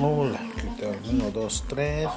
Hola, ¿qué tal? 1, 2, 3.